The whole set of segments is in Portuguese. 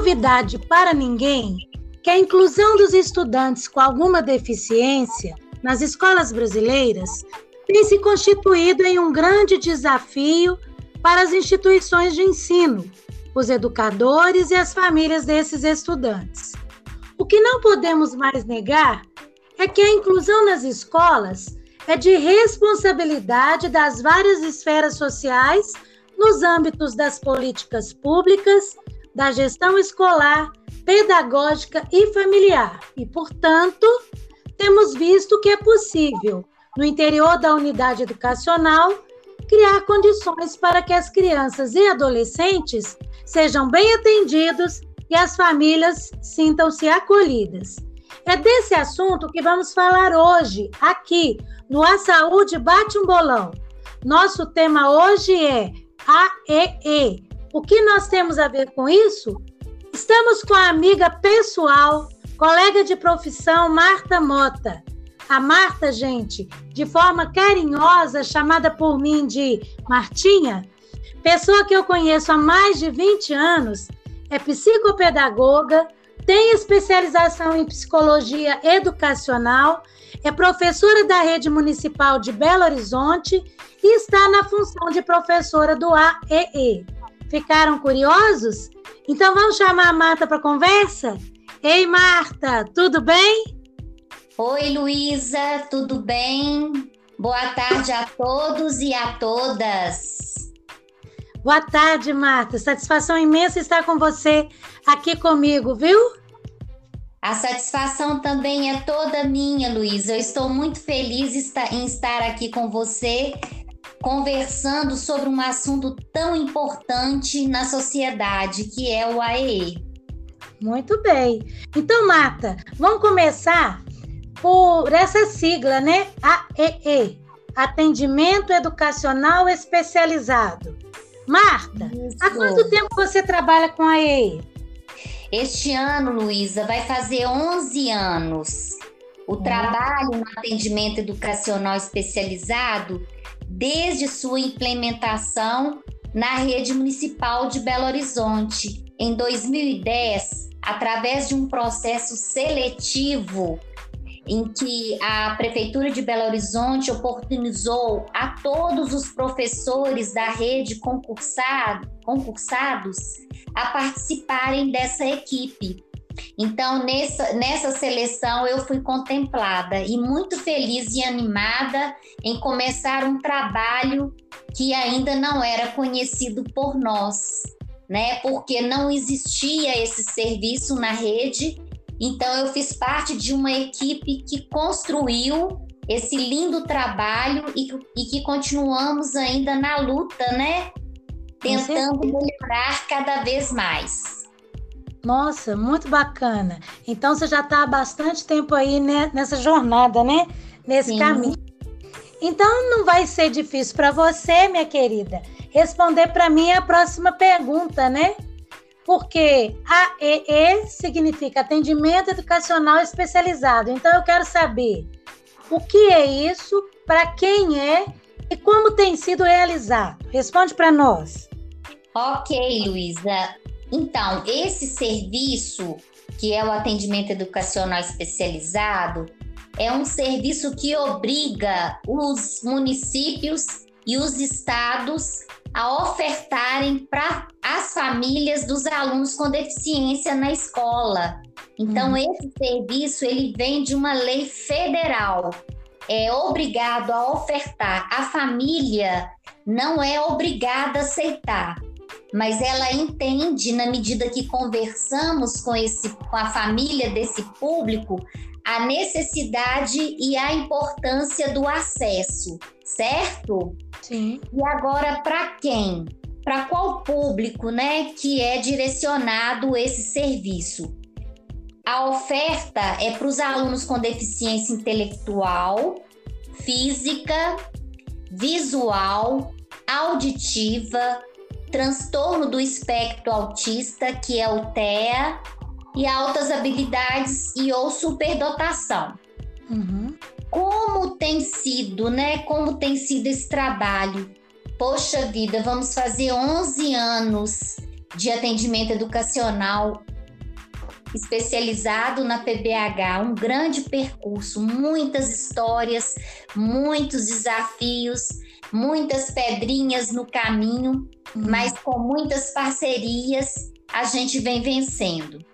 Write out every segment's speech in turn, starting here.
novidade para ninguém que a inclusão dos estudantes com alguma deficiência nas escolas brasileiras tem se constituído em um grande desafio para as instituições de ensino, os educadores e as famílias desses estudantes. O que não podemos mais negar é que a inclusão nas escolas é de responsabilidade das várias esferas sociais nos âmbitos das políticas públicas, da gestão escolar, pedagógica e familiar. E, portanto, temos visto que é possível, no interior da unidade educacional, criar condições para que as crianças e adolescentes sejam bem atendidos e as famílias sintam-se acolhidas. É desse assunto que vamos falar hoje, aqui, no A Saúde Bate um Bolão. Nosso tema hoje é AEE. O que nós temos a ver com isso? Estamos com a amiga pessoal, colega de profissão Marta Mota. A Marta, gente, de forma carinhosa, chamada por mim de Martinha, pessoa que eu conheço há mais de 20 anos, é psicopedagoga, tem especialização em psicologia educacional, é professora da rede municipal de Belo Horizonte e está na função de professora do AEE. Ficaram curiosos? Então vamos chamar a Marta para conversa? Ei, Marta, tudo bem? Oi, Luísa, tudo bem? Boa tarde a todos e a todas. Boa tarde, Marta. Satisfação imensa estar com você aqui comigo, viu? A satisfação também é toda minha, Luísa. Eu estou muito feliz em estar aqui com você, conversando sobre um assunto tão importante na sociedade, que é o AEE. Muito bem. Então, Marta, vamos começar por essa sigla, né? AEE, Atendimento Educacional Especializado. Marta, Isso. há quanto tempo você trabalha com a AEE? Este ano, Luísa, vai fazer 11 anos. O trabalho no atendimento educacional especializado, desde sua implementação na rede municipal de Belo Horizonte, em 2010, através de um processo seletivo em que a Prefeitura de Belo Horizonte oportunizou a todos os professores da rede concursado, concursados a participarem dessa equipe. Então, nessa, nessa seleção, eu fui contemplada e muito feliz e animada em começar um trabalho que ainda não era conhecido por nós, né? Porque não existia esse serviço na rede então, eu fiz parte de uma equipe que construiu esse lindo trabalho e, e que continuamos ainda na luta, né? Tentando melhorar cada vez mais. Nossa, muito bacana. Então você já está há bastante tempo aí né, nessa jornada, né? Nesse Sim. caminho. Então não vai ser difícil para você, minha querida, responder para mim a próxima pergunta, né? porque AEE significa atendimento educacional especializado. Então eu quero saber o que é isso, para quem é e como tem sido realizado. Responde para nós. Ok, Luísa. Então, esse serviço, que é o atendimento educacional especializado, é um serviço que obriga os municípios e os estados a ofertarem para as famílias dos alunos com deficiência na escola. Então, uhum. esse serviço ele vem de uma lei federal. É obrigado a ofertar. A família não é obrigada a aceitar, mas ela entende, na medida que conversamos com, esse, com a família desse público, a necessidade e a importância do acesso, certo? Sim. E agora, para quem? Para qual público, né, que é direcionado esse serviço? A oferta é para os alunos com deficiência intelectual, física, visual, auditiva, transtorno do espectro autista, que é o TEA, e altas habilidades e ou superdotação. Uhum. Como tem sido, né? Como tem sido esse trabalho? Poxa vida, vamos fazer 11 anos de atendimento educacional especializado na PBH, um grande percurso, muitas histórias, muitos desafios, muitas pedrinhas no caminho, uhum. mas com muitas parcerias a gente vem vencendo.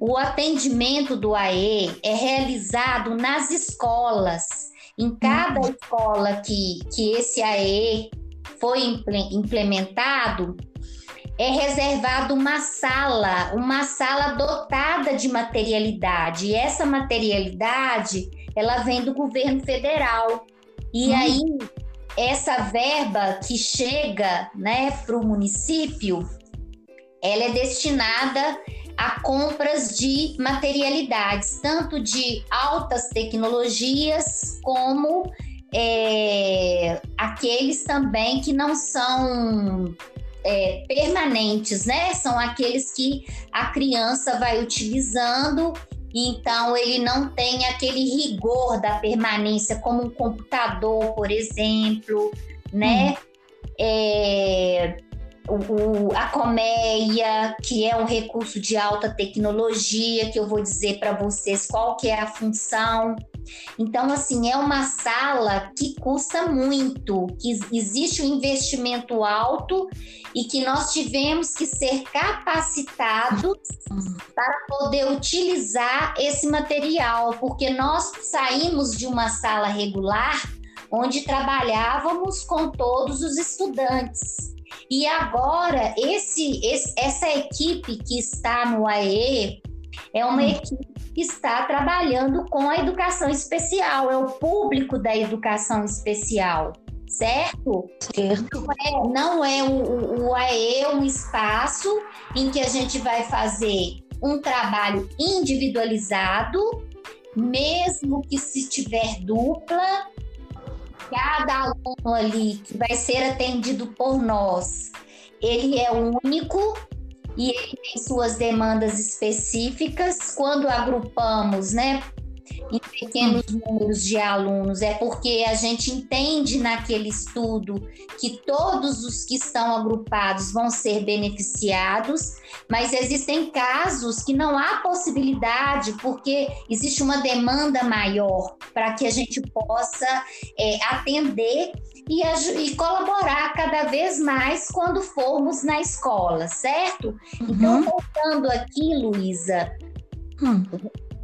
O atendimento do AE é realizado nas escolas. Em cada uhum. escola que, que esse AE foi implementado, é reservado uma sala, uma sala dotada de materialidade. E essa materialidade, ela vem do governo federal. E hum. aí, essa verba que chega né, para o município, ela é destinada a compras de materialidades, tanto de altas tecnologias como é, aqueles também que não são é, permanentes, né? São aqueles que a criança vai utilizando, então ele não tem aquele rigor da permanência, como um computador, por exemplo, né? Hum. É, o, a colmeia, que é um recurso de alta tecnologia, que eu vou dizer para vocês qual que é a função. Então, assim, é uma sala que custa muito, que existe um investimento alto e que nós tivemos que ser capacitados para poder utilizar esse material, porque nós saímos de uma sala regular onde trabalhávamos com todos os estudantes. E agora, esse, esse, essa equipe que está no AE é uma hum. equipe está trabalhando com a educação especial, é o público da educação especial, certo? Certo. Não é, não é o, o AE um espaço em que a gente vai fazer um trabalho individualizado, mesmo que se tiver dupla, cada aluno ali que vai ser atendido por nós, ele é único e ele tem suas demandas específicas. Quando agrupamos, né, em pequenos números de alunos, é porque a gente entende naquele estudo que todos os que estão agrupados vão ser beneficiados, mas existem casos que não há possibilidade, porque existe uma demanda maior para que a gente possa é, atender e, e, colaborar cada vez mais quando formos na escola, certo? Então, uhum. Então, voltando aqui, Luísa, hum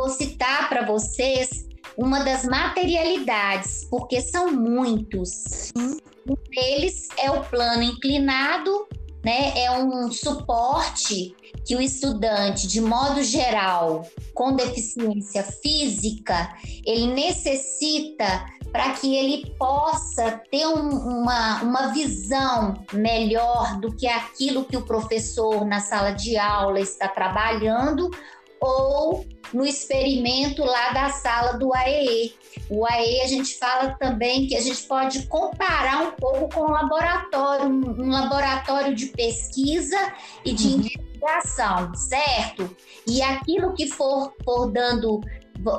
vou citar para vocês uma das materialidades, porque são muitos. Um deles é o plano inclinado, né? É um suporte que o estudante, de modo geral, com deficiência física, ele necessita para que ele possa ter um, uma, uma visão melhor do que aquilo que o professor na sala de aula está trabalhando ou no experimento lá da sala do AEE. O AEE a gente fala também que a gente pode comparar um pouco com um laboratório, um laboratório de pesquisa e de uhum. investigação, certo? E aquilo que for, for dando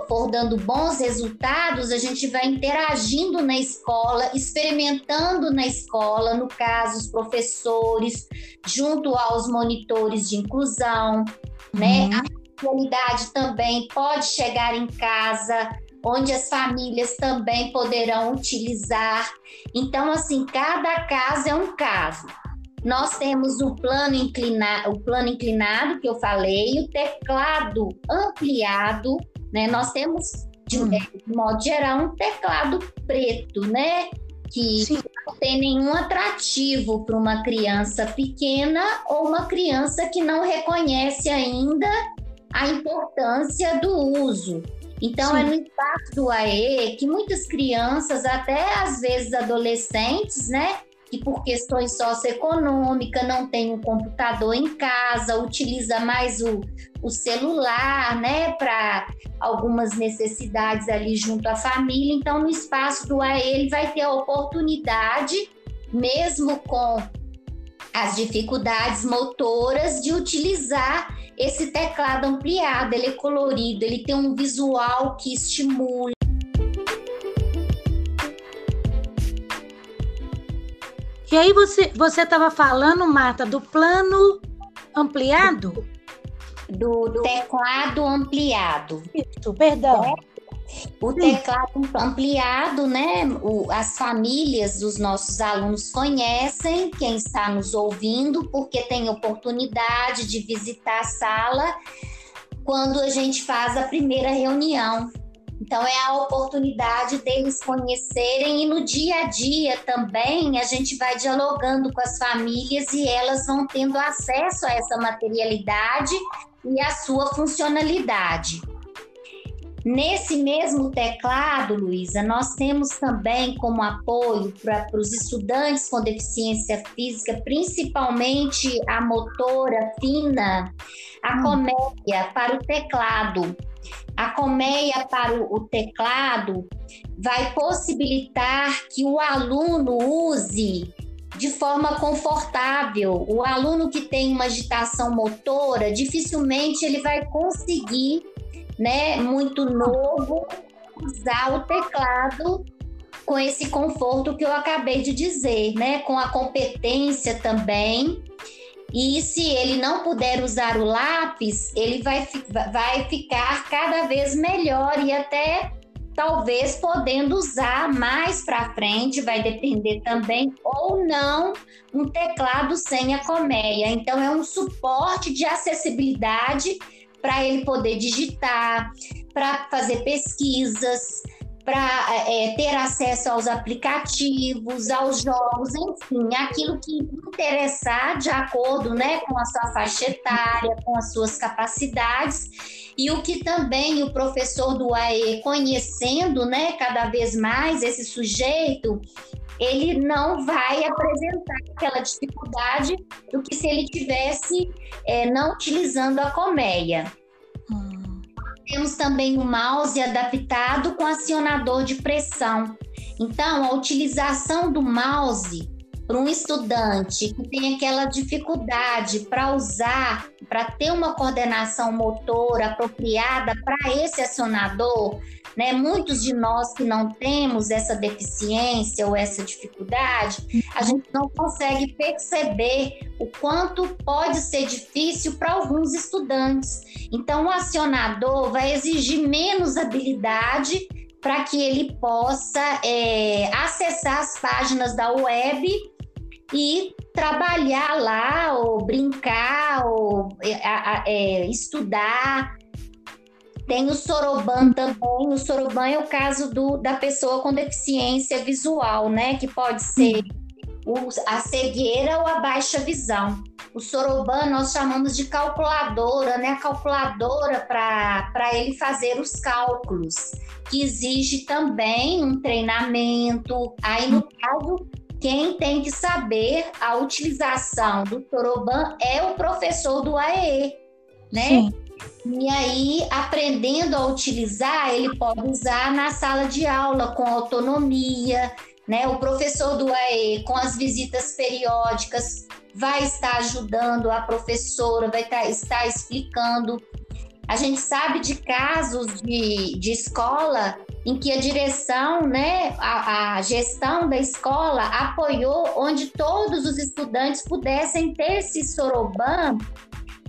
for dando bons resultados, a gente vai interagindo na escola, experimentando na escola, no caso, os professores, junto aos monitores de inclusão, né? uhum. né? Sexualidade também pode chegar em casa, onde as famílias também poderão utilizar. Então, assim, cada caso é um caso. Nós temos o plano, inclina, o plano inclinado, que eu falei, o teclado ampliado, né? Nós temos, de, hum. modo geral, um teclado preto, né? Que Sim. não tem nenhum atrativo para uma criança pequena ou uma criança que não reconhece ainda a importância do uso. Então, é Sim. é no espaço do AE que muitas crianças, até às vezes adolescentes, né, que por questões socioeconômicas não tem um computador em casa, utiliza mais o, o celular, né, para algumas necessidades ali junto à família. Então, no espaço do AE, ele vai ter a oportunidade, mesmo com as dificuldades motoras, de utilizar esse teclado ampliado, ele é colorido, ele tem um visual que estimula. E aí você você estava falando, Marta, do plano ampliado? do teclado ampliado. Isso, perdão. É, o teclado ampliado, né? O, as famílias dos nossos alunos conhecem, quem está nos ouvindo, porque tem oportunidade de visitar a sala quando a gente faz a primeira reunião. Então, é a oportunidade deles conhecerem e no dia a dia também a gente vai dialogando com as famílias e elas vão tendo acesso a essa materialidade e a sua funcionalidade. Nesse mesmo teclado, Luísa, nós temos também como apoio para os estudantes com deficiência física, principalmente a motora fina, a hum. colmeia para o teclado. A colmeia para o teclado vai possibilitar que o aluno use de forma confortável. O aluno que tem uma agitação motora, dificilmente ele vai conseguir né, muito novo, usar o teclado com esse conforto que eu acabei de dizer, né, com a competência também. E se ele não puder usar o lápis, ele vai, vai ficar cada vez melhor e até talvez podendo usar mais para frente, vai depender também ou não um teclado sem a colmeia. Então é um suporte de acessibilidade para ele poder digitar, para fazer pesquisas, para é, ter acesso aos aplicativos, aos jogos, enfim, aquilo que interessar de acordo né, com a sua faixa etária, com as suas capacidades. E o que também o professor do AE, conhecendo né, cada vez mais esse sujeito, ele não vai apresentar aquela dificuldade do que se ele tivesse é, não utilizando a colmeia. Temos também o mouse adaptado com acionador de pressão. Então, a utilização do mouse para um estudante que tem aquela dificuldade para usar, para ter uma coordenação motora apropriada para esse acionador, né? Muitos de nós que não temos essa deficiência ou essa dificuldade, a gente não consegue perceber o quanto pode ser difícil para alguns estudantes. Então, o acionador vai exigir menos habilidade para que ele possa é, acessar as páginas da web e trabalhar lá, ou brincar, ou é, é, estudar, tem o Soroban também. O Soroban é o caso do, da pessoa com deficiência visual, né? Que pode ser o, a cegueira ou a baixa visão. O Soroban nós chamamos de calculadora, né? A calculadora para ele fazer os cálculos, que exige também um treinamento. Aí, no caso, quem tem que saber a utilização do Soroban é o professor do AEE, né? Sim. E aí, aprendendo a utilizar, ele pode usar na sala de aula com autonomia, né? O professor do AE, com as visitas periódicas, vai estar ajudando a professora, vai estar, estar explicando. A gente sabe de casos de, de escola em que a direção, né, a, a, gestão da escola apoiou onde todos os estudantes pudessem ter esse soroban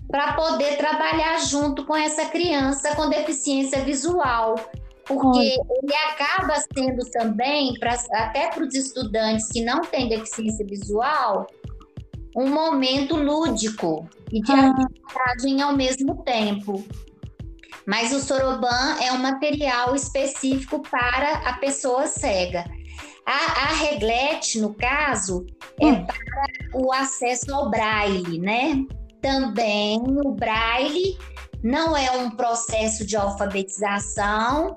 para poder trabalhar junto com essa criança com deficiência visual. Porque ele acaba sendo também, pra, até para os estudantes que não têm deficiência visual, um momento lúdico e de ah. aprendizagem ao mesmo tempo. Mas o soroban é um material específico para a pessoa cega. A, a reglete, no caso, é hum. para o acesso ao braille, né? também o braille não é um processo de alfabetização,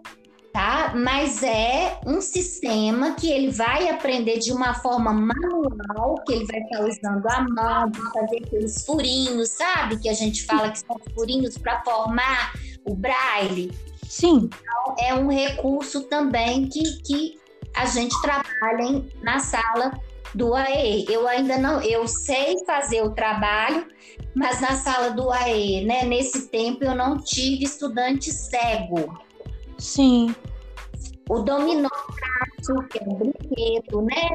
tá? Mas é um sistema que ele vai aprender de uma forma manual, que ele vai estar usando a mão, para fazer aqueles furinhos, sabe? Que a gente fala que são furinhos para formar o braille. Sim. Então, é um recurso também que, que a gente trabalha em, na sala do AE. Eu ainda não, eu sei fazer o trabalho, mas na sala do AE, né, nesse tempo eu não tive estudante cego. Sim. O dominó que é um brinquedo, né?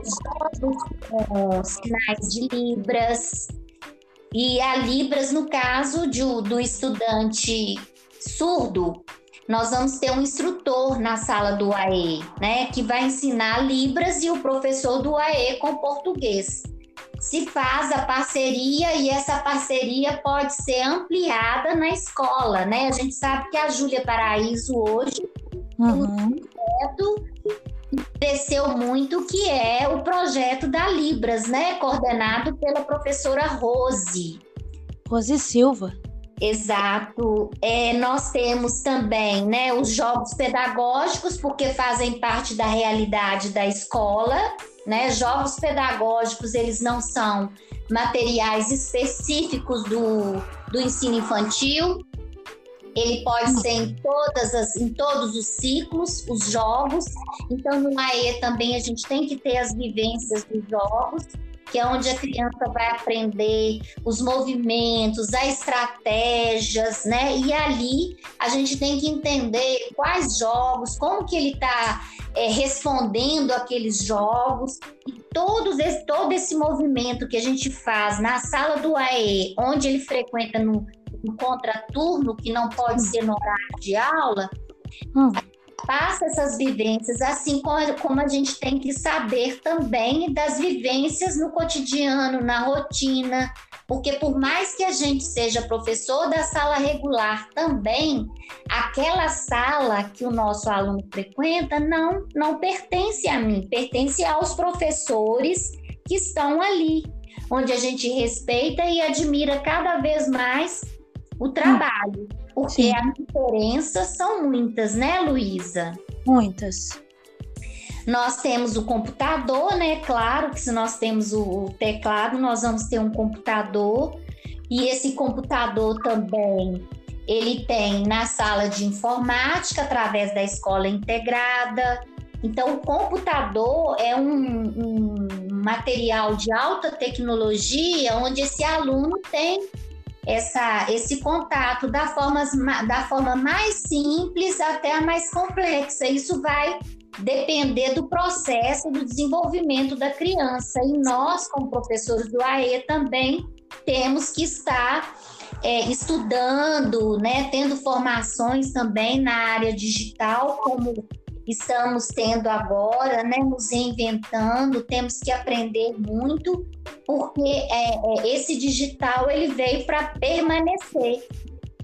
Jogos com sinais de libras. E a Libras, no caso de, do estudante surdo, nós vamos ter um instrutor na sala do AE, né, que vai ensinar Libras e o professor do AE com português. Se faz a parceria e essa parceria pode ser ampliada na escola, né? A gente sabe que a Júlia Paraíso hoje uhum. cresceu muito, que é o projeto da Libras, né? Coordenado pela professora Rose. Rose Silva. Exato. É, nós temos também né, os jogos pedagógicos, porque fazem parte da realidade da escola. Né? Jogos pedagógicos, eles não são materiais específicos do, do ensino infantil. Ele pode ser em, todas as, em todos os ciclos, os jogos. Então, no AE também a gente tem que ter as vivências dos jogos que é onde a criança vai aprender os movimentos, as estratégias, né? E ali a gente tem que entender quais jogos, como que ele está é, respondendo aqueles jogos. E todos esse, todo esse movimento que a gente faz na sala do AE, onde ele frequenta no, no contraturno, que não pode ser no horário de aula, hum passa essas vivências, assim como a gente tem que saber também das vivências no cotidiano, na rotina, porque por mais que a gente seja professor da sala regular também, aquela sala que o nosso aluno frequenta não não pertence a mim, pertence aos professores que estão ali, onde a gente respeita e admira cada vez mais o trabalho. Porque Sim. as diferenças são muitas, né, Luísa? Muitas. Nós temos o computador, né? Claro que se nós temos o teclado, nós vamos ter um computador. E esse computador também, ele tem na sala de informática, através da escola integrada. Então, o computador é um, um material de alta tecnologia, onde esse aluno tem essa, esse contato da forma, da forma mais simples até a mais complexa. Isso vai depender do processo do desenvolvimento da criança. E nós, como professores do AE, também temos que estar é, estudando, né, tendo formações também na área digital, como estamos tendo agora, né, nos reinventando, temos que aprender muito, porque é, é, esse digital ele veio para permanecer.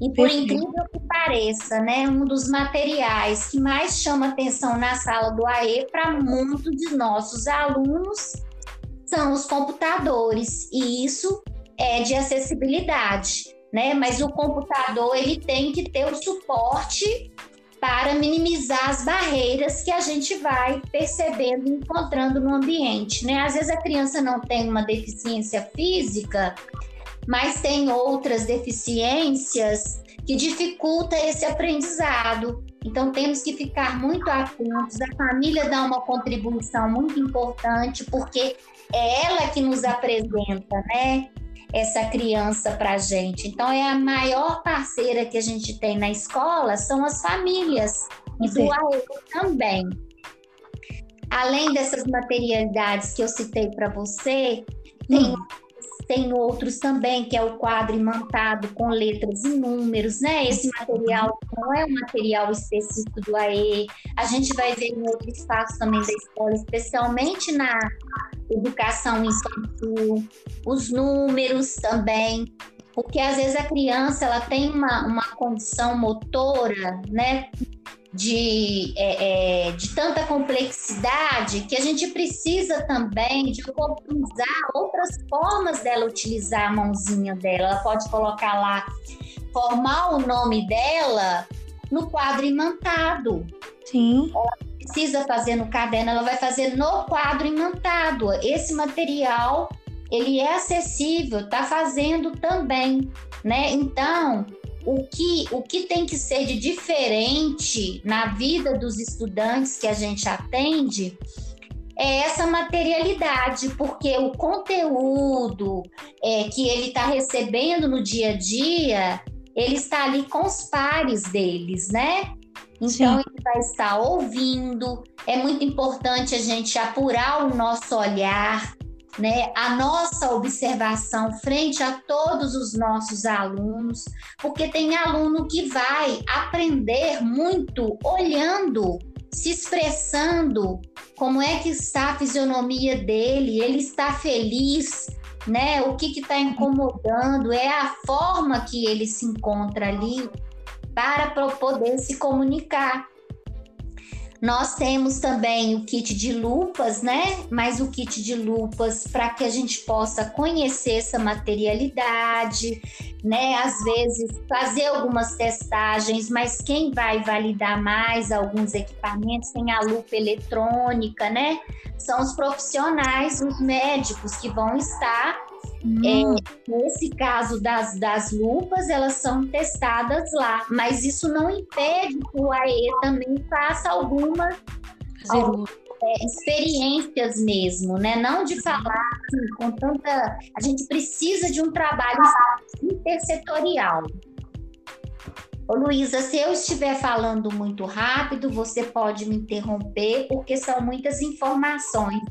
E por incrível que pareça, né, um dos materiais que mais chama atenção na sala do AE para muitos de nossos alunos são os computadores, e isso é de acessibilidade, né? Mas o computador ele tem que ter o suporte para minimizar as barreiras que a gente vai percebendo e encontrando no ambiente, né? Às vezes a criança não tem uma deficiência física, mas tem outras deficiências que dificulta esse aprendizado. Então temos que ficar muito atentos. A família dá uma contribuição muito importante porque é ela que nos apresenta, né? Essa criança para a gente. Então, é a maior parceira que a gente tem na escola são as famílias e do AE também. Além dessas materialidades que eu citei para você, tem, hum. Tem outros também, que é o quadro imantado com letras e números, né? Esse material não é um material específico do AE. A gente vai ver em outros espaços também da escola, especialmente na educação infantil, os números também, porque às vezes a criança ela tem uma, uma condição motora, né? De, é, é, de tanta complexidade que a gente precisa também de oportunizar outras formas dela utilizar a mãozinha dela. Ela pode colocar lá, formar o nome dela no quadro imantado. Sim. Ela precisa fazer no caderno, ela vai fazer no quadro imantado. Esse material ele é acessível, está fazendo também, né? Então, o que, o que tem que ser de diferente na vida dos estudantes que a gente atende é essa materialidade, porque o conteúdo é, que ele está recebendo no dia a dia, ele está ali com os pares deles, né? Então, Sim. ele vai estar ouvindo. É muito importante a gente apurar o nosso olhar, né, a nossa observação frente a todos os nossos alunos, porque tem aluno que vai aprender muito olhando, se expressando, como é que está a fisionomia dele, ele está feliz, né? O que está incomodando, é a forma que ele se encontra ali para poder se comunicar. Nós temos também o kit de lupas, né? Mas o kit de lupas para que a gente possa conhecer essa materialidade, né? Às vezes fazer algumas testagens, mas quem vai validar mais alguns equipamentos tem a lupa eletrônica, né? São os profissionais, os médicos que vão estar hum. É, nesse caso das, das lupas, elas são testadas lá, mas isso não impede que o AE também faça algumas, algumas é, experiências mesmo, né? Não de falar assim, com tanta. A gente precisa de um trabalho intersetorial. Ô Luísa, se eu estiver falando muito rápido, você pode me interromper, porque são muitas informações.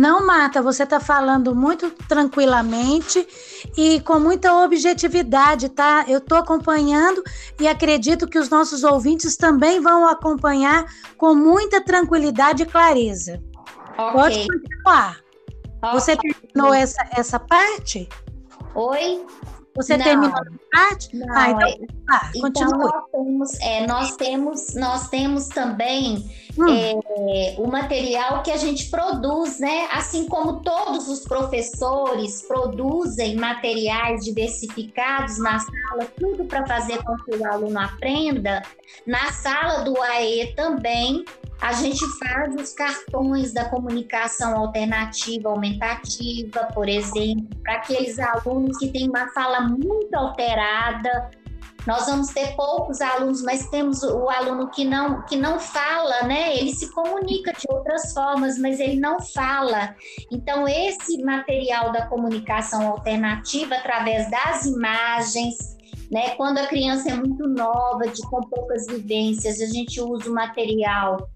Não, Marta, você está falando muito tranquilamente e com muita objetividade, tá? Eu estou acompanhando e acredito que os nossos ouvintes também vão acompanhar com muita tranquilidade e clareza. Okay. Pode continuar. Okay. Você terminou essa, essa parte? Oi? Você não, terminou a parte? Não, ah, então, é, ah, então nós temos, é, nós temos, nós temos também hum. é, o material que a gente produz, né? Assim como todos os professores produzem materiais diversificados na sala, tudo para fazer com que o aluno aprenda, na sala do AE também a gente faz os cartões da comunicação alternativa aumentativa, por exemplo, para aqueles alunos que têm uma fala muito alterada. Nós vamos ter poucos alunos, mas temos o aluno que não, que não fala, né? Ele se comunica de outras formas, mas ele não fala. Então, esse material da comunicação alternativa, através das imagens, né? Quando a criança é muito nova, de com poucas vivências, a gente usa o material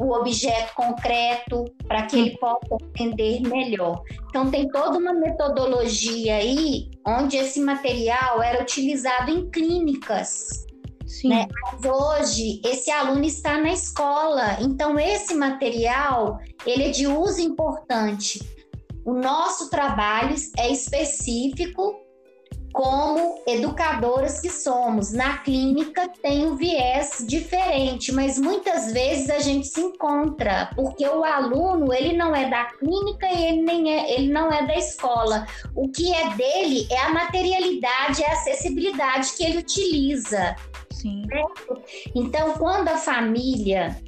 o objeto concreto para que ele possa entender melhor. Então tem toda uma metodologia aí onde esse material era utilizado em clínicas. Sim. Né? Mas hoje esse aluno está na escola, então esse material ele é de uso importante. O nosso trabalho é específico como educadoras que somos. Na clínica tem um viés diferente, mas muitas vezes a gente se encontra, porque o aluno, ele não é da clínica e ele nem é, ele não é da escola. O que é dele é a materialidade, é a acessibilidade que ele utiliza. Sim. Certo? Então, quando a família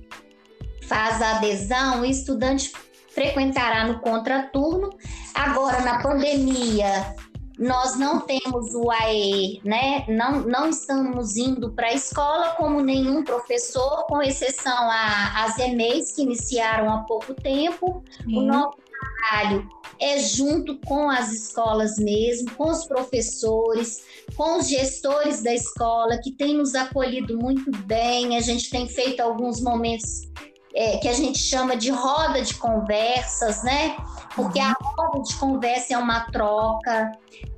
faz a adesão, o estudante frequentará no contraturno. Agora, na pandemia, nós não temos o AE, né? Não, não estamos indo para a escola como nenhum professor, com exceção a, as EMEIs que iniciaram há pouco tempo. Sim. O nosso trabalho é junto com as escolas mesmo, com os professores, com os gestores da escola, que têm nos acolhido muito bem. A gente tem feito alguns momentos é, que a gente chama de roda de conversas, né? Porque a uhum. roda de conversa é uma troca,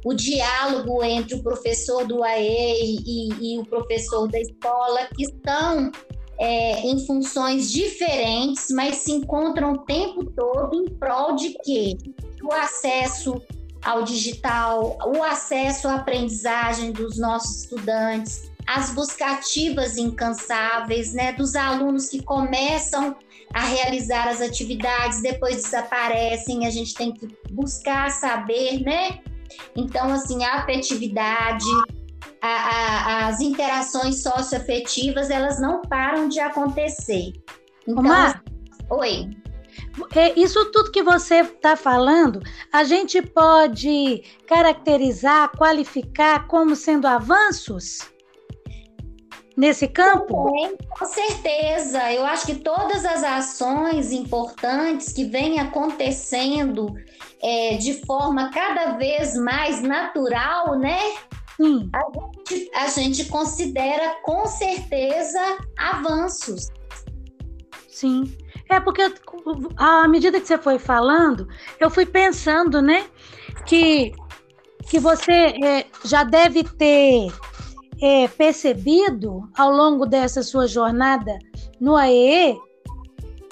o diálogo entre o professor do AE e, e o professor da escola, que estão é, em funções diferentes, mas se encontram o tempo todo em prol de quê? O acesso ao digital, o acesso à aprendizagem dos nossos estudantes, as buscativas incansáveis, né, dos alunos que começam a realizar as atividades, depois desaparecem, a gente tem que buscar saber, né? Então, assim, a afetividade, a, a, as interações socioafetivas, elas não param de acontecer. Então, oi. Isso tudo que você está falando, a gente pode caracterizar, qualificar como sendo avanços? Nesse campo? com certeza. Eu acho que todas as ações importantes que vêm acontecendo é, de forma cada vez mais natural, né? Sim. A gente, a gente considera com certeza avanços. Sim. É porque à medida que você foi falando, eu fui pensando, né, que, que você é, já deve ter é, percebido ao longo dessa sua jornada no AEE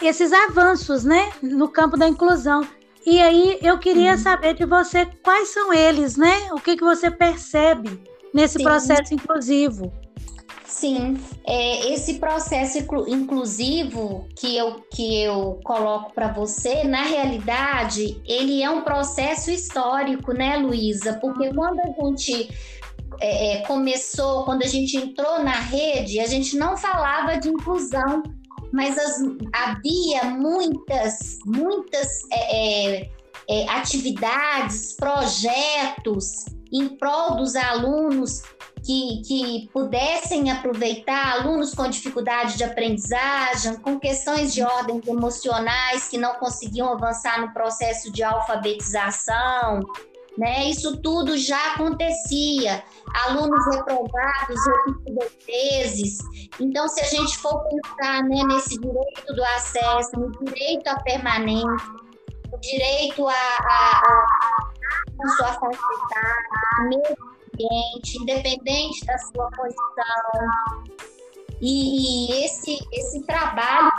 esses avanços, né, no campo da inclusão. E aí eu queria uhum. saber de você quais são eles, né? O que, que você percebe nesse Sim. processo inclusivo? Sim, é, esse processo inclusivo que eu, que eu coloco para você, na realidade, ele é um processo histórico, né, Luísa? Porque quando a gente é, é, começou, quando a gente entrou na rede, a gente não falava de inclusão, mas as, havia muitas, muitas é, é, é atividades, projetos em prol dos alunos que, que pudessem aproveitar alunos com dificuldade de aprendizagem, com questões de ordem emocionais que não conseguiam avançar no processo de alfabetização. Né? Isso tudo já acontecia. Alunos reprovados, repetidas vezes. Então, se a gente for pensar né, nesse direito do acesso, no direito à permanência, no direito a, a, a, sua facilidade, mesmo ambiente, independente da sua posição. E, e esse, esse trabalho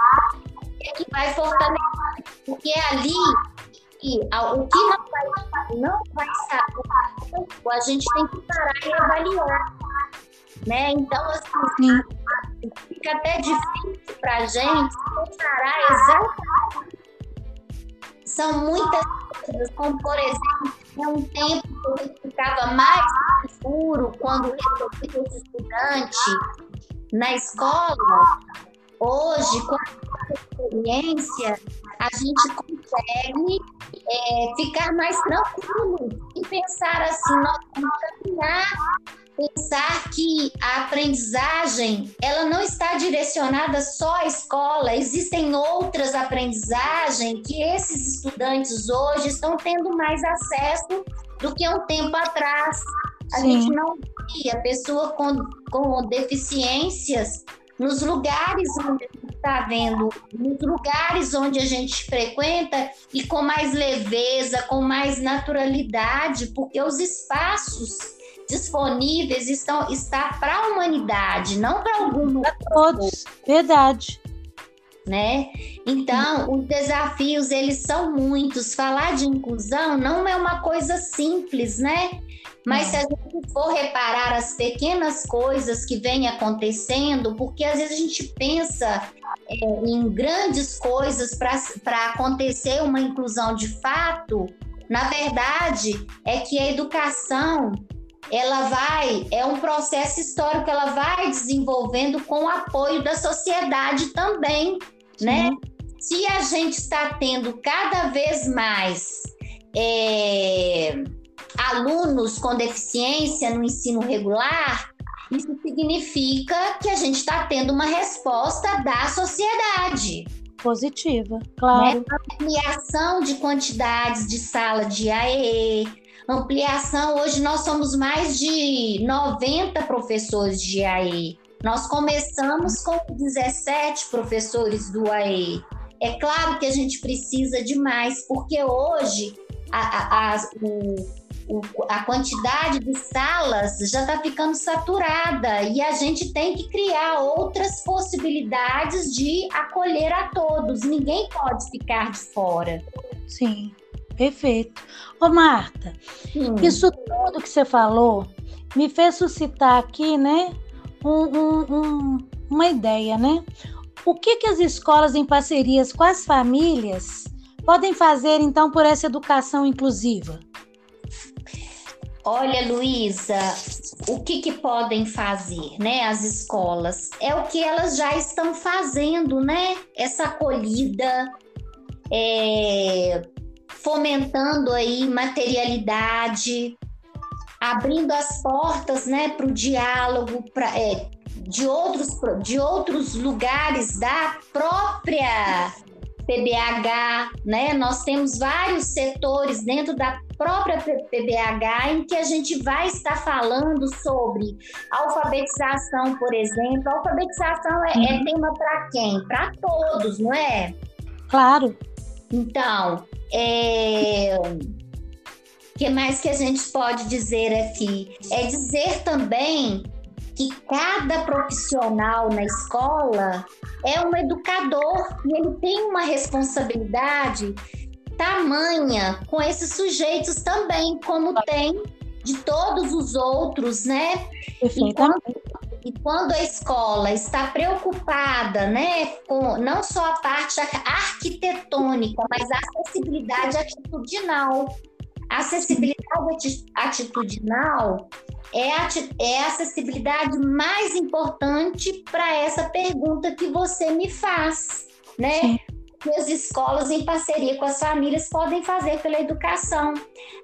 é que vai fortalecer, porque é ali que o que não vai, não vai estar a gente tem que parar e avaliar. Né? Então, assim, fica até difícil para a gente comparar exatamente. São muitas coisas, como por exemplo, é um tempo que eu ficava mais seguro quando recebia esse estudante na escola. Hoje, com a experiência, a gente consegue é, ficar mais tranquilo e pensar assim, nós vamos caminhar pensar que a aprendizagem ela não está direcionada só à escola, existem outras aprendizagens que esses estudantes hoje estão tendo mais acesso do que um tempo atrás. A Sim. gente não via pessoa com, com deficiências nos lugares onde a gente está vendo, nos lugares onde a gente frequenta e com mais leveza, com mais naturalidade, porque os espaços disponíveis estão está para a humanidade, não para alguns. Para todos, verdade. Né? Então, os desafios eles são muitos. Falar de inclusão não é uma coisa simples, né? Mas se a gente for reparar as pequenas coisas que vêm acontecendo, porque às vezes a gente pensa é, em grandes coisas para acontecer uma inclusão de fato, na verdade é que a educação ela vai, é um processo histórico, ela vai desenvolvendo com o apoio da sociedade também, Sim. né? Se a gente está tendo cada vez mais é, alunos com deficiência no ensino regular, isso significa que a gente está tendo uma resposta da sociedade. Positiva, claro. Né? Ampliação de quantidades de sala de AE, ampliação. Hoje nós somos mais de 90 professores de AE. Nós começamos com 17 professores do AE. É claro que a gente precisa de mais, porque hoje a, a, a, o, a quantidade de salas já está ficando saturada e a gente tem que criar outras possibilidades de acolher a todos. Ninguém pode ficar de fora. Sim. Perfeito. Ô, Marta, hum. isso tudo que você falou me fez suscitar aqui, né, um, um, um, uma ideia, né? O que, que as escolas, em parcerias com as famílias, podem fazer, então, por essa educação inclusiva? Olha, Luísa, o que, que podem fazer, né? As escolas é o que elas já estão fazendo, né? Essa acolhida, é, fomentando aí materialidade, abrindo as portas né, para o diálogo pra, é, de, outros, de outros lugares da própria PBH, né? Nós temos vários setores dentro da própria PBH em que a gente vai estar falando sobre alfabetização, por exemplo. A alfabetização é, é tema para quem? Para todos, não é? Claro. Então, é... o que mais que a gente pode dizer aqui? É dizer também que cada profissional na escola é um educador e ele tem uma responsabilidade tamanha com esses sujeitos também, como tem de todos os outros, né? E quando, e quando, a escola está preocupada, né, com não só a parte arquitetônica, mas a acessibilidade atitudinal. A acessibilidade atitudinal é a, é a acessibilidade mais importante para essa pergunta que você me faz, né? Sim que as escolas, em parceria com as famílias, podem fazer pela educação.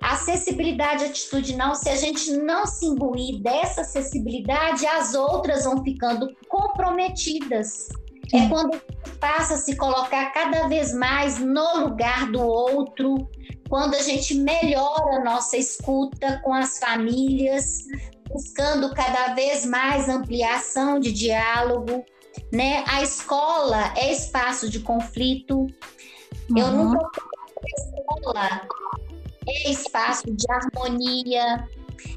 A acessibilidade atitudinal, se a gente não se imbuir dessa acessibilidade, as outras vão ficando comprometidas. É quando passa a se colocar cada vez mais no lugar do outro, quando a gente melhora a nossa escuta com as famílias, buscando cada vez mais ampliação de diálogo, né? A escola é espaço de conflito. Uhum. Eu nunca a escola é espaço de harmonia.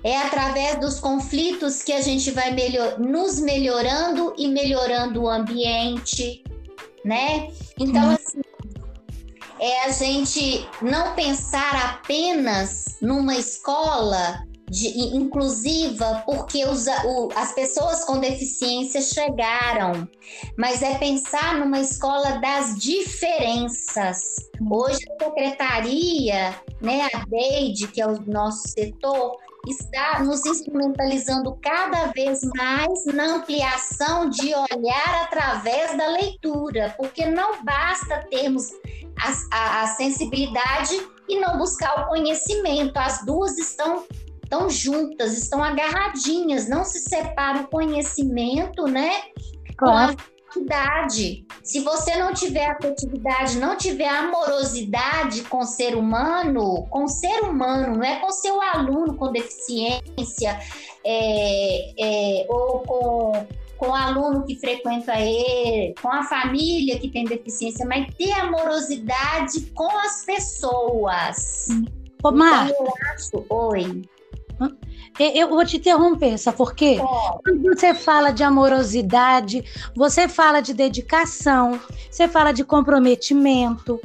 É através dos conflitos que a gente vai melhor, nos melhorando e melhorando o ambiente, né? Então, uhum. assim, é a gente não pensar apenas numa escola de, inclusiva porque os, o, as pessoas com deficiência chegaram, mas é pensar numa escola das diferenças. Hoje a secretaria, né, a DEID, que é o nosso setor, está nos instrumentalizando cada vez mais na ampliação de olhar através da leitura, porque não basta termos a, a, a sensibilidade e não buscar o conhecimento, as duas estão estão juntas, estão agarradinhas, não se separa o conhecimento, né? Claro. Com a afetividade. Se você não tiver afetividade, não tiver amorosidade com o ser humano, com o ser humano, não é com seu aluno com deficiência, é, é, ou com com o aluno que frequenta ele, com a família que tem deficiência, mas ter amorosidade com as pessoas. Ô, Marta, então, eu acho, oi. Eu vou te interromper, sabe por quê? Quando você fala de amorosidade, você fala de dedicação, você fala de comprometimento.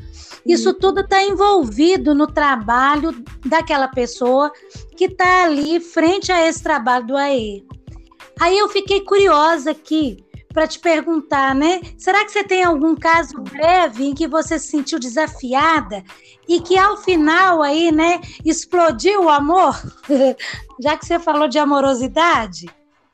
Isso tudo está envolvido no trabalho daquela pessoa que está ali frente a esse trabalho do AE. Aí eu fiquei curiosa aqui para te perguntar, né? Será que você tem algum caso breve em que você se sentiu desafiada e que ao final aí, né, explodiu o amor? Já que você falou de amorosidade?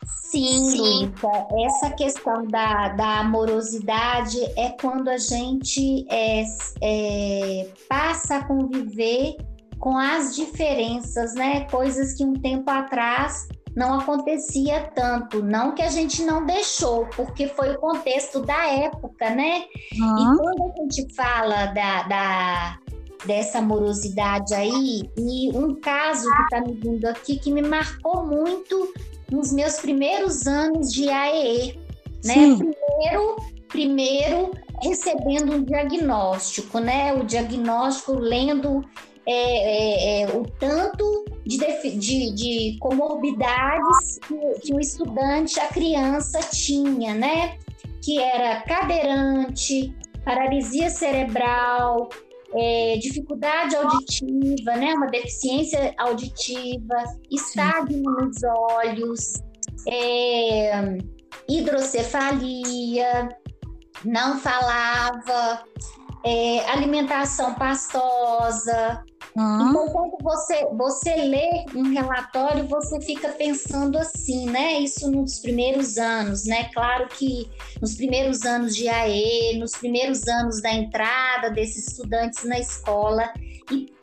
Sim, Luísa, essa questão da, da amorosidade é quando a gente é, é, passa a conviver com as diferenças, né? Coisas que um tempo atrás não acontecia tanto. Não que a gente não deixou, porque foi o contexto da época, né? Uhum. E quando a gente fala da, da, dessa amorosidade aí, e um caso que está me vindo aqui que me marcou muito nos meus primeiros anos de AEE, né? Primeiro, primeiro recebendo um diagnóstico, né? O diagnóstico lendo é, é, é, o tanto de, de, de comorbidades que, que, o estudante, a criança tinha, né? Que era cadeirante, paralisia cerebral, é, dificuldade auditiva, né? Uma deficiência auditiva, estagno nos olhos, é, hidrocefalia, não falava, é, alimentação pastosa. Uhum. Então, quando você, você lê um relatório, você fica pensando assim, né? Isso nos primeiros anos, né? Claro que nos primeiros anos de AE, nos primeiros anos da entrada desses estudantes na escola, e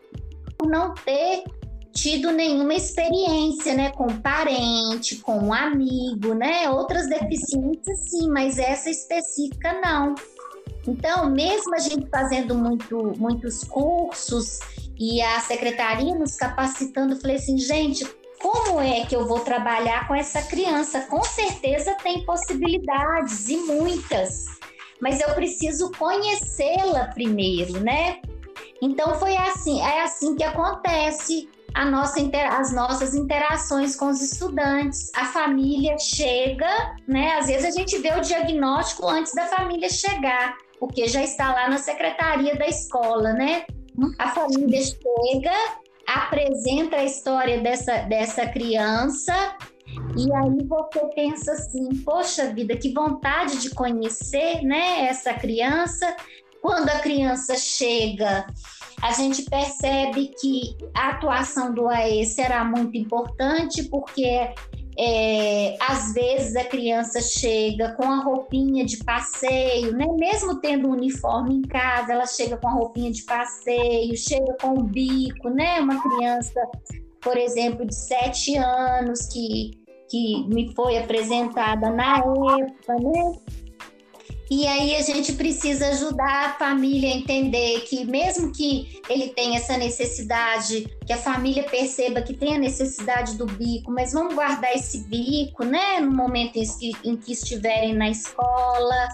não ter tido nenhuma experiência, né, com parente, com um amigo, né? Outras deficiências sim, mas essa específica não. Então, mesmo a gente fazendo muito, muitos cursos e a secretaria nos capacitando, eu falei assim, gente, como é que eu vou trabalhar com essa criança? Com certeza tem possibilidades e muitas. mas eu preciso conhecê-la primeiro, né? Então foi assim, é assim que acontece nossa, as nossas interações com os estudantes. A família chega, né? Às vezes a gente vê o diagnóstico antes da família chegar, porque já está lá na secretaria da escola, né? A família chega, apresenta a história dessa, dessa criança, e aí você pensa assim, poxa vida, que vontade de conhecer, né, essa criança. Quando a criança chega, a gente percebe que a atuação do AE será muito importante, porque é, às vezes a criança chega com a roupinha de passeio, né? Mesmo tendo um uniforme em casa, ela chega com a roupinha de passeio, chega com o bico, né? Uma criança, por exemplo, de sete anos que, que me foi apresentada na época, né? E aí a gente precisa ajudar a família a entender que mesmo que ele tenha essa necessidade, que a família perceba que tem a necessidade do bico, mas vamos guardar esse bico, né, no momento em que, em que estiverem na escola.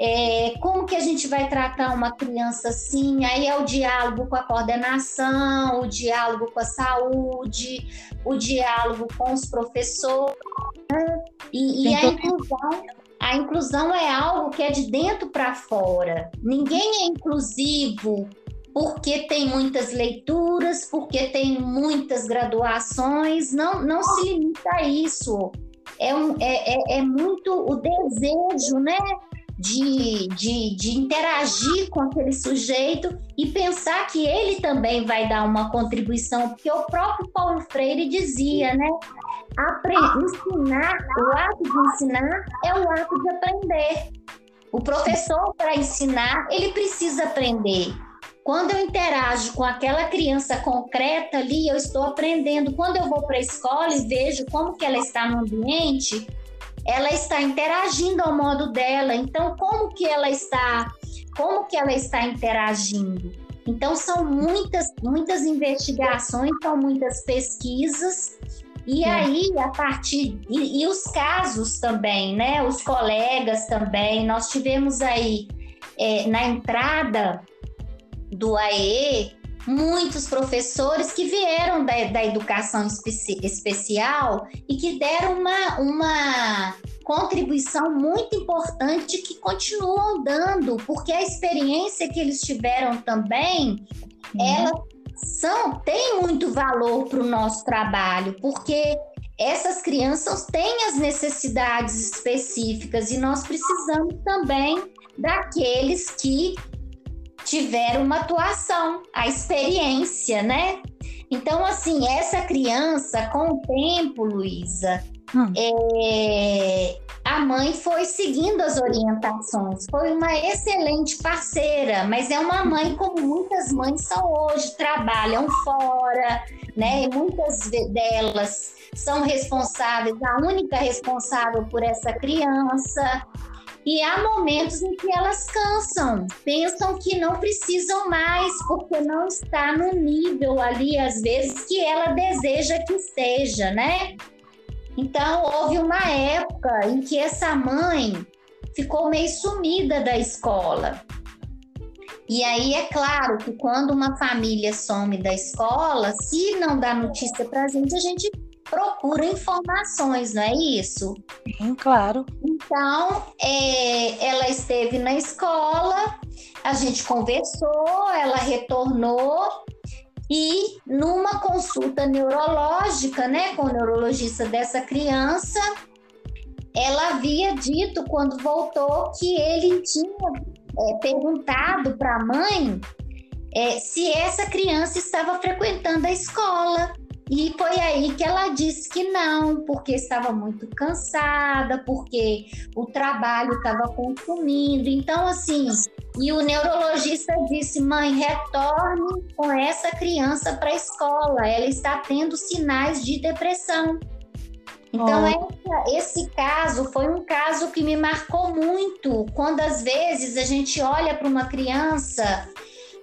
É, como que a gente vai tratar uma criança assim? Aí é o diálogo com a coordenação, o diálogo com a saúde, o diálogo com os professores né? e, e a inclusão a inclusão é algo que é de dentro para fora. Ninguém é inclusivo porque tem muitas leituras, porque tem muitas graduações. Não, não se limita a isso. É, um, é, é, é muito o desejo, né? De, de, de interagir com aquele sujeito e pensar que ele também vai dar uma contribuição, porque o próprio Paulo Freire dizia, né? Ensinar, o ato de ensinar é o ato de aprender. O professor, para ensinar, ele precisa aprender. Quando eu interajo com aquela criança concreta ali, eu estou aprendendo. Quando eu vou para a escola e vejo como que ela está no ambiente, ela está interagindo ao modo dela. Então, como que ela está, como que ela está interagindo? Então, são muitas, muitas investigações, são muitas pesquisas e é. aí, a partir. E, e, os casos também, né? Os colegas também. Nós tivemos aí, é, na entrada do AE, muitos professores que vieram da, da educação especi especial e que deram uma, uma contribuição muito importante que continuam dando, porque a experiência que eles tiveram também, uhum. ela são tem muito valor para o nosso trabalho, porque essas crianças têm as necessidades específicas e nós precisamos também daqueles que tiveram uma atuação, a experiência, né? Então, assim, essa criança, com o tempo, Luísa, hum. é, a mãe foi seguindo as orientações, foi uma excelente parceira, mas é uma mãe como muitas mães são hoje, trabalham fora, né? E muitas delas são responsáveis, a única responsável por essa criança. E há momentos em que elas cansam, pensam que não precisam mais, porque não está no nível ali, às vezes, que ela deseja que esteja, né? Então, houve uma época em que essa mãe ficou meio sumida da escola. E aí é claro que quando uma família some da escola, se não dá notícia para a gente, a gente procura informações, não é isso? Sim, claro. Então, é, ela esteve na escola, a gente conversou, ela retornou e numa consulta neurológica, né, com o neurologista dessa criança, ela havia dito quando voltou que ele tinha é, perguntado para a mãe é, se essa criança estava frequentando a escola. E foi aí que ela disse que não, porque estava muito cansada, porque o trabalho estava consumindo. Então, assim, e o neurologista disse: mãe, retorne com essa criança para a escola, ela está tendo sinais de depressão. Então, oh. esse caso foi um caso que me marcou muito, quando às vezes a gente olha para uma criança,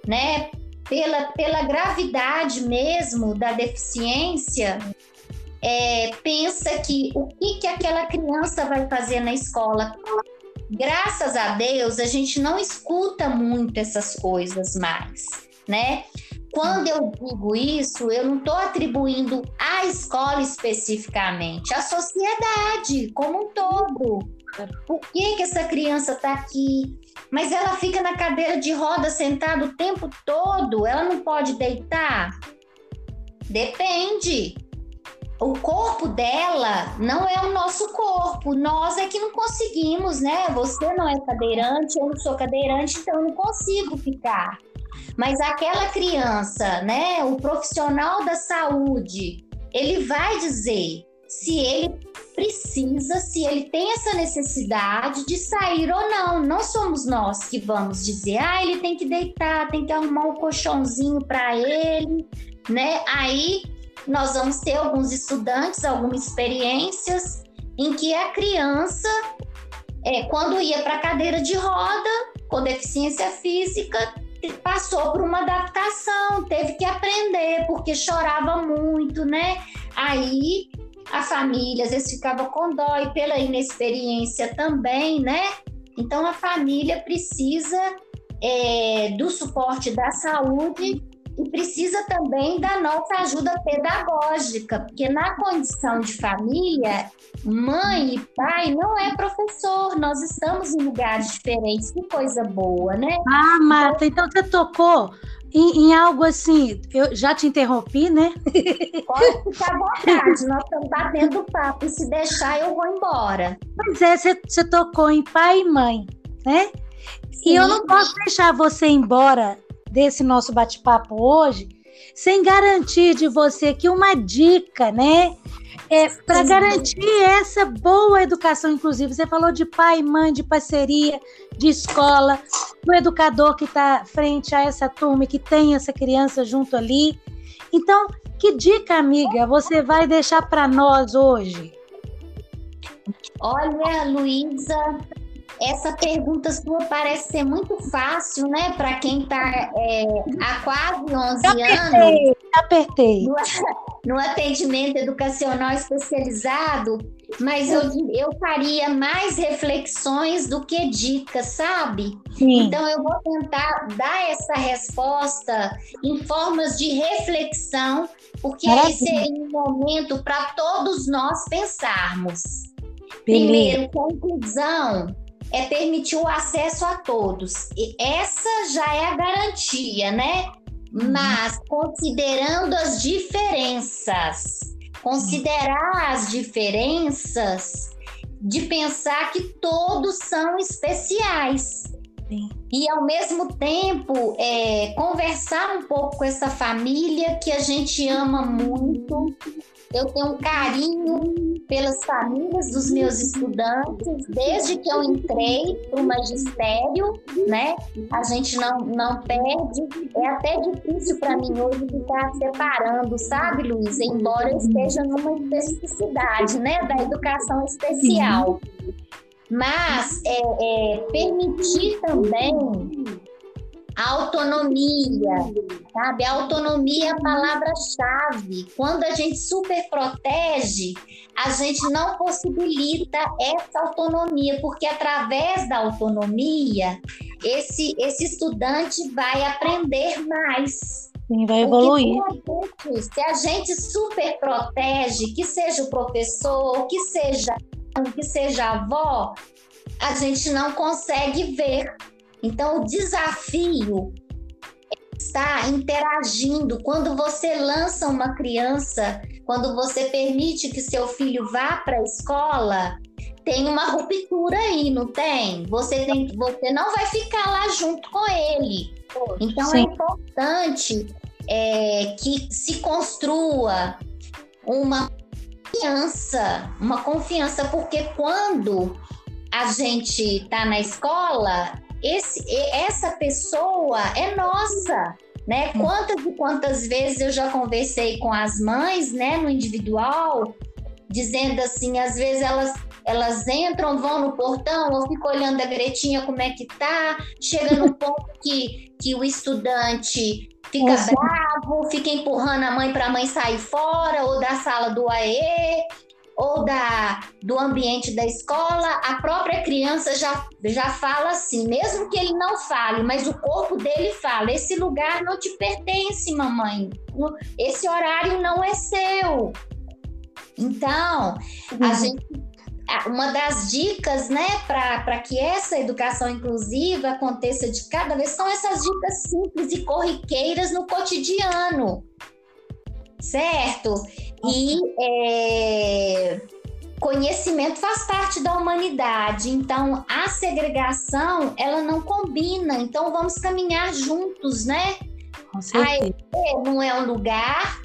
né, pela, pela gravidade mesmo da deficiência, é, pensa que o que, que aquela criança vai fazer na escola, graças a Deus, a gente não escuta muito essas coisas mais, né? Quando eu digo isso, eu não estou atribuindo à escola especificamente, à sociedade como um todo. Por que, que essa criança está aqui? Mas ela fica na cadeira de roda sentada o tempo todo, ela não pode deitar? Depende. O corpo dela não é o nosso corpo, nós é que não conseguimos, né? Você não é cadeirante, eu não sou cadeirante, então eu não consigo ficar. Mas aquela criança, né, o profissional da saúde, ele vai dizer se ele precisa, se ele tem essa necessidade de sair ou não. Não somos nós que vamos dizer, ah, ele tem que deitar, tem que arrumar um colchãozinho para ele, né? Aí nós vamos ter alguns estudantes, algumas experiências em que a criança, é, quando ia para a cadeira de roda, com deficiência física, passou por uma adaptação, teve que aprender, porque chorava muito, né? Aí a família às vezes ficava com dó e pela inexperiência também, né? Então a família precisa é, do suporte da saúde e precisa também da nossa ajuda pedagógica, porque na condição de família, mãe e pai não é professor, nós estamos em lugares diferentes, que coisa boa, né? Ah, Marta, então você tocou em, em, algo assim, eu já te interrompi, né? Pode ficar à vontade, nós estamos batendo papo, e se deixar eu vou embora. Pois é, você, você tocou em pai e mãe, né? Sim. E eu não posso deixar você embora desse nosso bate-papo hoje, sem garantir de você que uma dica, né? É, para garantir essa boa educação inclusiva. Você falou de pai, mãe, de parceria, de escola, do educador que está frente a essa turma e que tem essa criança junto ali. Então, que dica, amiga, você vai deixar para nós hoje? Olha, Luísa, essa pergunta sua parece ser muito fácil, né? Para quem está é, há quase 11 apertei, anos. Apertei. No, no, atendimento educacional especializado, mas eu, eu faria mais reflexões do que dicas, sabe? Sim. Então eu vou tentar dar essa resposta em formas de reflexão, porque aí seria um momento para todos nós pensarmos. Beleza. Primeiro, conclusão é permitir o acesso a todos. E essa já é a garantia, né? Uhum. Mas considerando as diferenças, considerar as diferenças de pensar que todos são especiais. Sim. E ao mesmo tempo é, conversar um pouco com essa família que a gente ama muito, eu tenho um carinho pelas famílias dos meus estudantes, desde que eu entrei para o magistério, né? A gente não, não perde. É até difícil para mim hoje ficar separando, sabe, Luiz? Embora eu esteja numa especificidade, né, da educação especial. Mas é, é, permitir também autonomia, sabe? A autonomia é a palavra-chave. Quando a gente super protege, a gente não possibilita essa autonomia, porque através da autonomia, esse, esse estudante vai aprender mais. Sim, vai evoluir. Porque, se a gente super protege, que seja o professor, que seja que seja a avó, a gente não consegue ver então, o desafio está interagindo. Quando você lança uma criança, quando você permite que seu filho vá para a escola, tem uma ruptura aí, não tem? Você, tem, você não vai ficar lá junto com ele. Então, é Sim. é importante é, que se construa uma confiança, uma confiança, porque quando a gente está na escola, esse, essa pessoa é nossa. Né? Quantas e quantas vezes eu já conversei com as mães, né, no individual, dizendo assim, às vezes elas elas entram, vão no portão, eu fico olhando a Gretinha como é que tá, chega no ponto que, que o estudante fica Nossa. bravo, fica empurrando a mãe para a mãe sair fora ou da sala do AE, ou da, do ambiente da escola, a própria criança já, já fala assim, mesmo que ele não fale, mas o corpo dele fala: esse lugar não te pertence, mamãe, esse horário não é seu. Então, uhum. a gente uma das dicas, né, para que essa educação inclusiva aconteça de cada vez são essas dicas simples e corriqueiras no cotidiano, certo? E é, conhecimento faz parte da humanidade, então a segregação ela não combina, então vamos caminhar juntos, né? Com certeza. não é um lugar,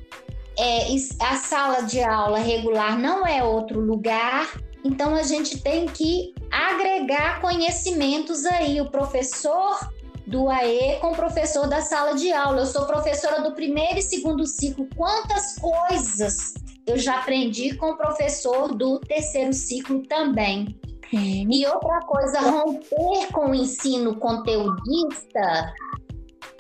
é, a sala de aula regular não é outro lugar, então a gente tem que agregar conhecimentos aí. O professor do AE com o professor da sala de aula. Eu sou professora do primeiro e segundo ciclo. Quantas coisas eu já aprendi com o professor do terceiro ciclo também. E outra coisa, romper com o ensino conteudista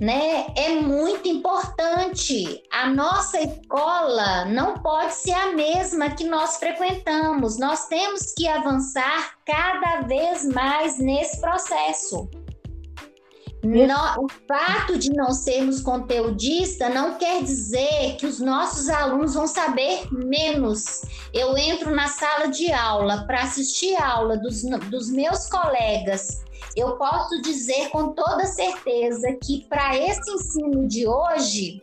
né, é muito importante. A nossa escola não pode ser a mesma que nós frequentamos. Nós temos que avançar cada vez mais nesse processo. O fato de não sermos conteudista não quer dizer que os nossos alunos vão saber menos. Eu entro na sala de aula para assistir a aula dos, dos meus colegas eu posso dizer com toda certeza que para esse ensino de hoje,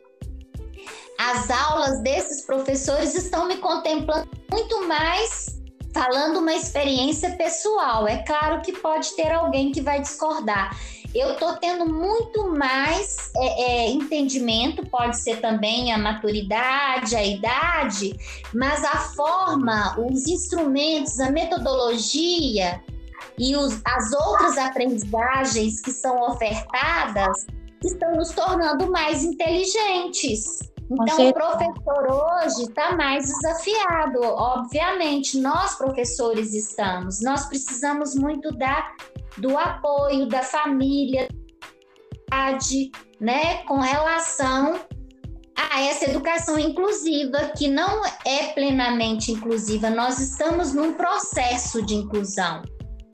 as aulas desses professores estão me contemplando muito mais falando uma experiência pessoal. É claro que pode ter alguém que vai discordar. Eu estou tendo muito mais é, é, entendimento, pode ser também a maturidade, a idade, mas a forma, os instrumentos, a metodologia e os, as outras aprendizagens que são ofertadas estão nos tornando mais inteligentes. Então, o professor hoje está mais desafiado, obviamente. Nós, professores, estamos. Nós precisamos muito da, do apoio da família, né, com relação a essa educação inclusiva, que não é plenamente inclusiva. Nós estamos num processo de inclusão.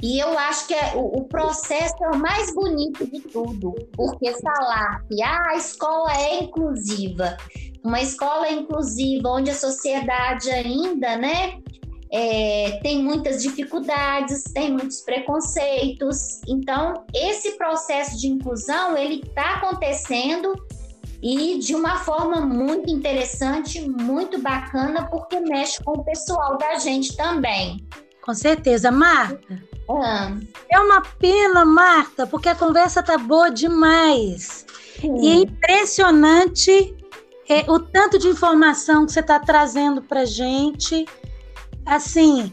E eu acho que é, o, o, processo é o mais bonito de tudo, porque falar que ah, a escola é inclusiva, uma escola inclusiva onde a sociedade ainda, né, é, tem muitas dificuldades, tem muitos preconceitos. Então, esse processo de inclusão ele está acontecendo e de uma forma muito interessante, muito bacana, porque mexe com o pessoal da gente também. Com certeza, Marta. Ah. É uma pena, Marta, porque a conversa tá boa demais. Sim. E é impressionante é, o tanto de informação que você está trazendo para gente. Assim,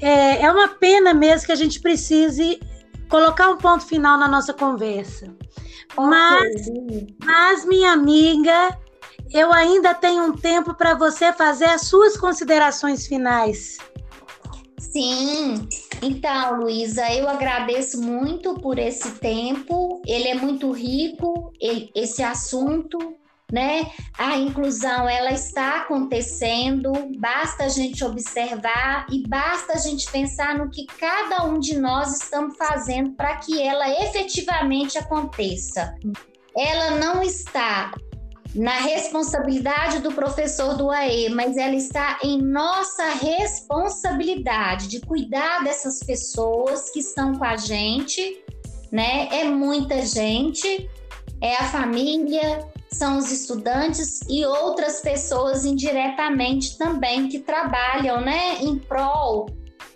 é, é uma pena mesmo que a gente precise colocar um ponto final na nossa conversa. Mas, mas minha amiga, eu ainda tenho um tempo para você fazer as suas considerações finais. Sim, então, Luísa, eu agradeço muito por esse tempo. Ele é muito rico, ele, esse assunto, né? A inclusão ela está acontecendo, basta a gente observar e basta a gente pensar no que cada um de nós estamos fazendo para que ela efetivamente aconteça. Ela não está na responsabilidade do professor do AE, mas ela está em nossa responsabilidade de cuidar dessas pessoas que estão com a gente, né? É muita gente, é a família, são os estudantes e outras pessoas indiretamente também que trabalham, né, em prol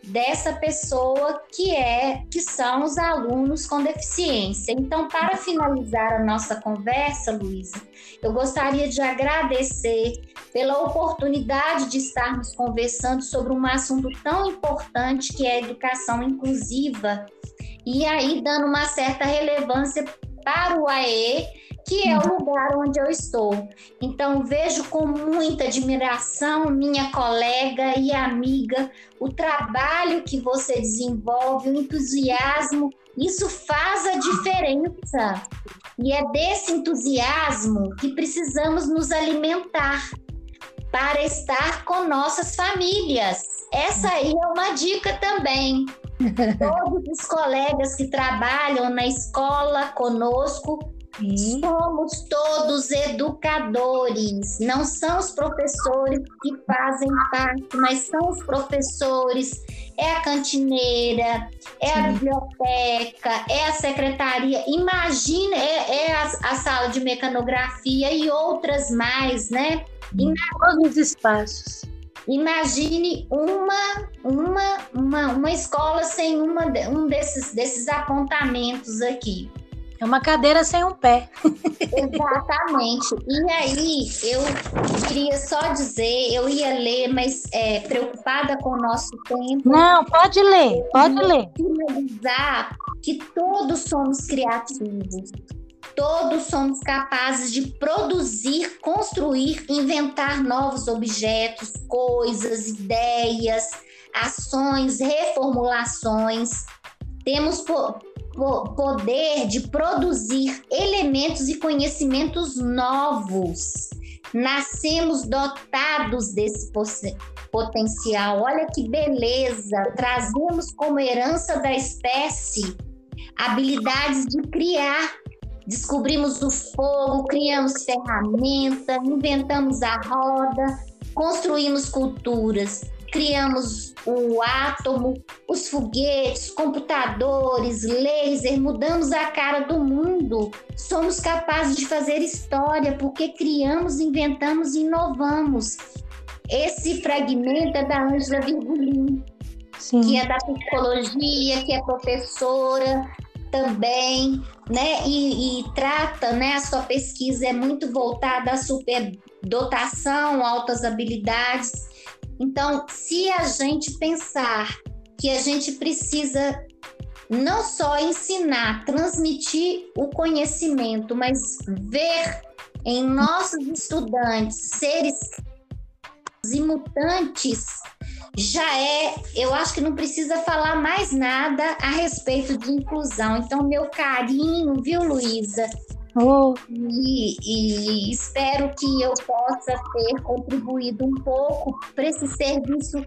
dessa pessoa que é que são os alunos com deficiência. Então, para finalizar a nossa conversa, Luísa, eu gostaria de agradecer pela oportunidade de estarmos conversando sobre um assunto tão importante que é a educação inclusiva. E aí dando uma certa relevância para o AE que é o lugar onde eu estou. Então, vejo com muita admiração minha colega e amiga, o trabalho que você desenvolve, o entusiasmo, isso faz a diferença. E é desse entusiasmo que precisamos nos alimentar para estar com nossas famílias essa aí é uma dica também. Todos os colegas que trabalham na escola conosco Sim. Somos todos educadores, não são os professores que fazem parte, mas são os professores, é a cantineira, é Sim. a biblioteca, é a secretaria. Imagina, é, é a, a, sala de mecanografia e outras mais, né? Em todos os espaços. Imagine uma, uma, uma, uma escola sem uma, um desses, desses apontamentos aqui. É uma cadeira sem um pé. Exatamente. E aí, eu queria só dizer, eu ia ler, mas é, preocupada com o nosso tempo. Não, pode ler, pode ler. Finalizar que todos somos criativos. Todos somos capazes de produzir, construir, inventar novos objetos, coisas, ideias, ações, reformulações. Temos poder de produzir elementos e conhecimentos novos. Nascemos dotados desse potencial. Olha que beleza! Trazemos como herança da espécie habilidades de criar. Descobrimos o fogo, criamos ferramenta, inventamos a roda, construímos culturas criamos o átomo, os foguetes, computadores, laser, mudamos a cara do mundo. Somos capazes de fazer história porque criamos, inventamos e inovamos. Esse fragmento é da Ângela Virgulin, que é da psicologia, que é professora também, né? E, e, trata, né? A sua pesquisa é muito voltada à superdotação, altas habilidades então, se a gente pensar que a gente precisa não só ensinar, transmitir o conhecimento, mas ver em nossos estudantes seres imutantes, já é, eu acho que não precisa falar mais nada a respeito de inclusão. Então, meu carinho, viu, Luísa? Oh. E, e, espero que eu possa ter contribuído um pouco para esse serviço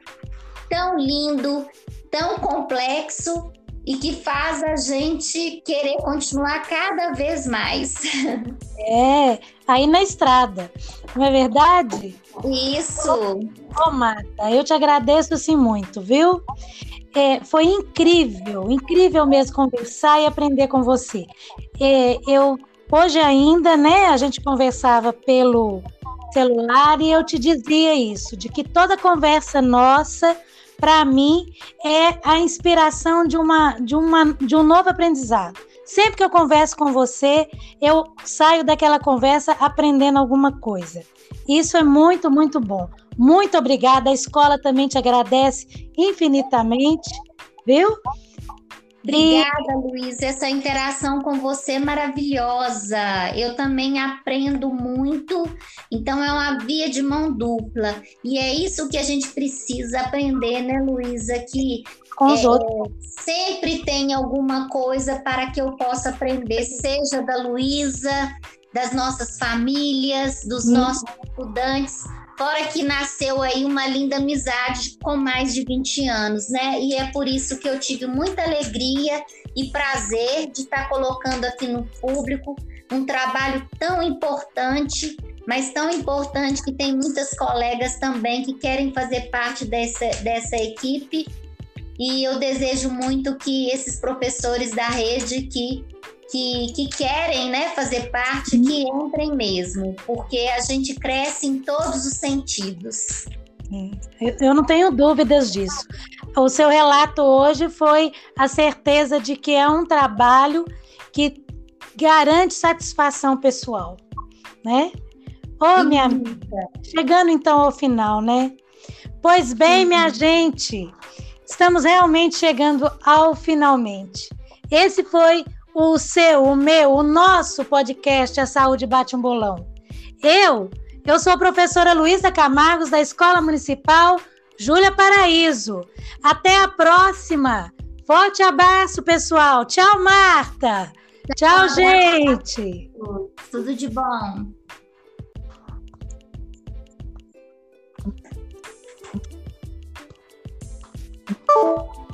tão lindo, tão complexo e que faz a gente querer continuar cada vez mais. É, aí na estrada, não é verdade? Isso. Ô, oh, Marta, eu te agradeço sim muito, viu? É, foi incrível, incrível mesmo conversar e aprender com você. É, eu Hoje ainda, né, a gente conversava pelo celular e eu te dizia isso, de que toda conversa nossa, para mim, é a inspiração de, uma, de, uma, de um novo aprendizado. Sempre que eu converso com você, eu saio daquela conversa aprendendo alguma coisa. Isso é muito, muito bom. Muito obrigada. A escola também te agradece infinitamente, viu? Obrigada. Luiz. Essa interação com você é maravilhosa. Eu também aprendo muito, então é uma via de mão dupla. E é isso que a gente precisa aprender, né, Luísa? Que com os é, outros. sempre tem alguma coisa para que eu possa aprender, seja da Luísa, das nossas famílias, dos hum. nossos estudantes Fora que nasceu aí uma linda amizade com mais de 20 anos, né? E é por isso que eu tive muita alegria e prazer de estar colocando aqui no público um trabalho tão importante, mas tão importante que tem muitas colegas também que querem fazer parte dessa, dessa equipe. E eu desejo muito que esses professores da rede que que, que querem né, fazer parte, que entrem mesmo, porque a gente cresce em todos os sentidos. Eu não tenho dúvidas disso. O seu relato hoje foi a certeza de que é um trabalho que garante satisfação pessoal, né? Ô, oh, minha amiga, chegando então ao final, né? Pois bem, minha gente, estamos realmente chegando ao finalmente. Esse foi o seu, o meu, o nosso podcast A Saúde Bate um Bolão. Eu, eu sou a professora Luísa Camargos, da Escola Municipal Júlia Paraíso. Até a próxima! Forte abraço, pessoal! Tchau, Marta! Tchau, Tchau gente! Tudo de bom! Oh.